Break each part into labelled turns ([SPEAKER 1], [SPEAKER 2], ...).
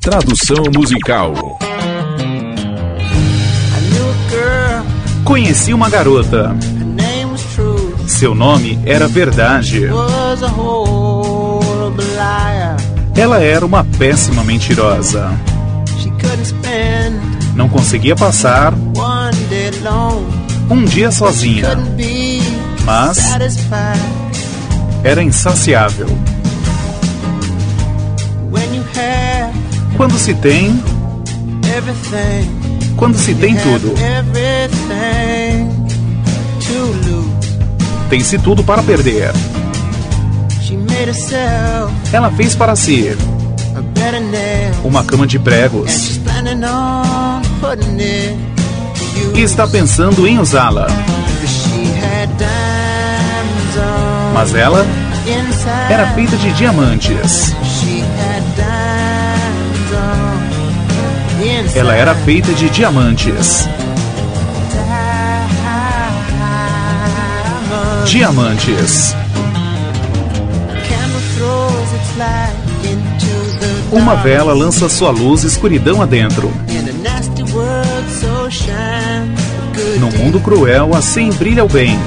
[SPEAKER 1] Tradução musical.
[SPEAKER 2] Conheci uma garota. Seu nome era Verdade. Ela era uma péssima mentirosa. Não conseguia passar um dia sozinha, mas era insaciável. Quando se tem, quando se tem tudo, tem-se tudo para perder. Ela fez para si. uma cama de pregos. E está pensando em usá-la. Mas ela era feita de diamantes. Ela era feita de diamantes. Diamantes. Uma vela lança sua luz escuridão adentro. No mundo cruel, assim brilha o bem.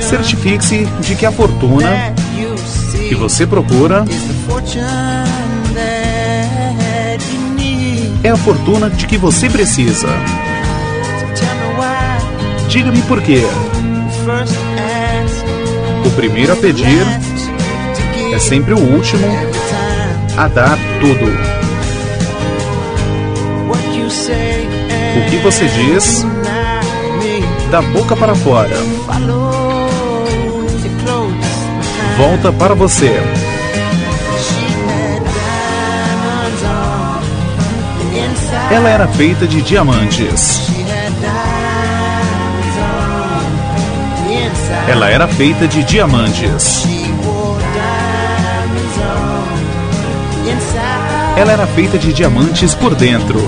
[SPEAKER 2] Certifique-se de que a fortuna que você procura é a fortuna de que você precisa. Diga-me por quê. O primeiro a pedir é sempre o último a dar tudo. O que você diz da boca para fora volta para você. Ela era feita de diamantes. Ela era feita de diamantes. Ela era feita de diamantes por dentro.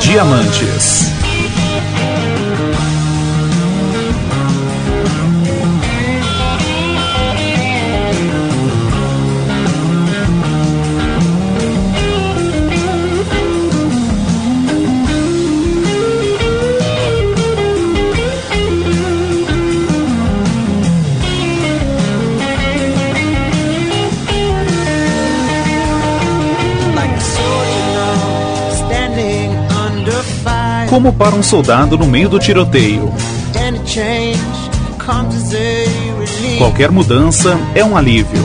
[SPEAKER 2] Diamantes. Como para um soldado no meio do tiroteio. Qualquer mudança é um alívio.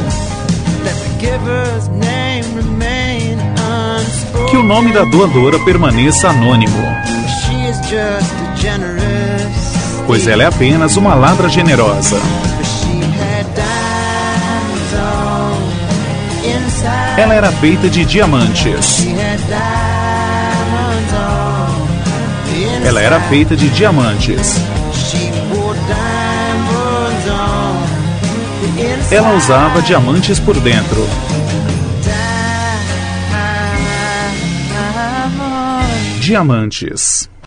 [SPEAKER 2] Que o nome da doadora permaneça anônimo. Pois ela é apenas uma ladra generosa. Ela era feita de diamantes. Ela era feita de diamantes. Ela usava diamantes por dentro. Diamantes.